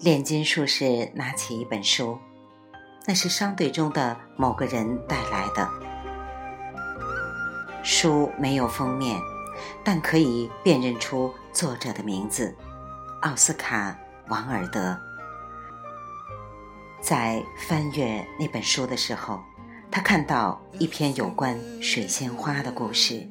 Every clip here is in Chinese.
炼金术士拿起一本书，那是商队中的某个人带来的。书没有封面，但可以辨认出作者的名字——奥斯卡·王尔德。在翻阅那本书的时候，他看到一篇有关水仙花的故事。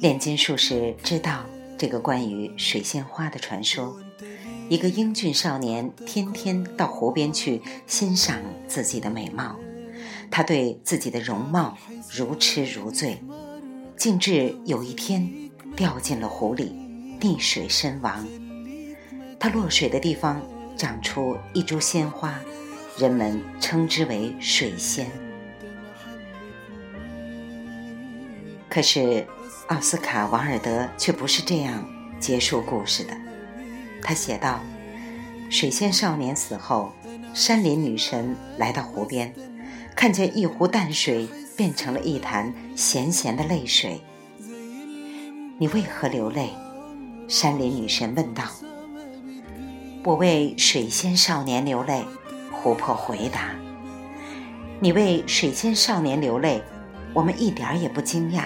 炼金术士知道这个关于水仙花的传说。一个英俊少年天天到湖边去欣赏自己的美貌，他对自己的容貌如痴如醉，竟至有一天掉进了湖里，溺水身亡。他落水的地方长出一株鲜花，人们称之为水仙。可是，奥斯卡·王尔德却不是这样结束故事的。他写道：“水仙少年死后，山林女神来到湖边，看见一湖淡水变成了一潭咸咸的泪水。你为何流泪？”山林女神问道。我为水仙少年流泪，湖泊回答：“你为水仙少年流泪，我们一点也不惊讶。”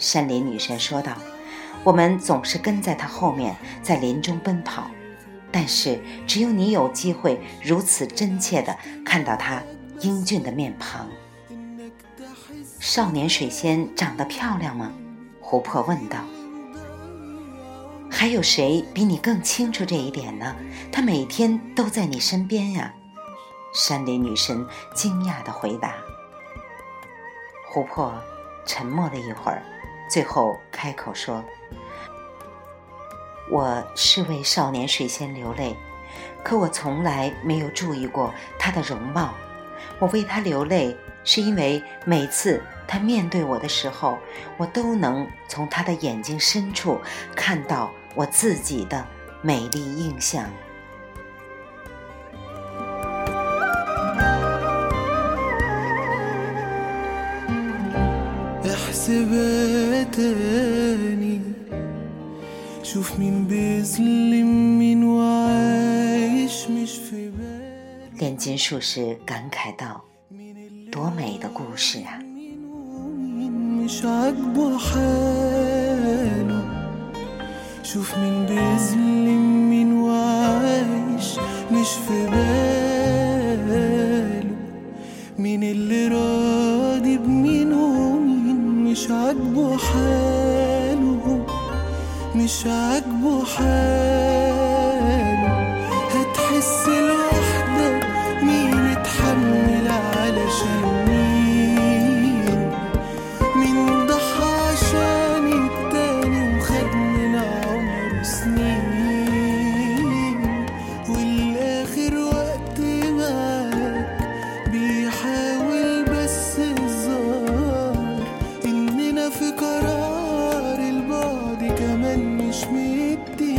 山林女神说道：“我们总是跟在他后面，在林中奔跑，但是只有你有机会如此真切地看到他英俊的面庞。”少年水仙长得漂亮吗？琥珀问道。还有谁比你更清楚这一点呢？他每天都在你身边呀。”山林女神惊讶地回答。琥珀沉默了一会儿，最后开口说：“我是为少年水仙流泪，可我从来没有注意过他的容貌。我为他流泪，是因为每次他面对我的时候，我都能从他的眼睛深处看到。”我自己的美丽印象。炼金术士感慨道：“多美的故事啊 شوف مين بيظلم مين وعايش مش في باله. مين اللي راضي بمين ومين مش عاجبه حاله مش عاجبه حاله. بيحاول بس الزار إننا في قرار البعد كمان مش مدي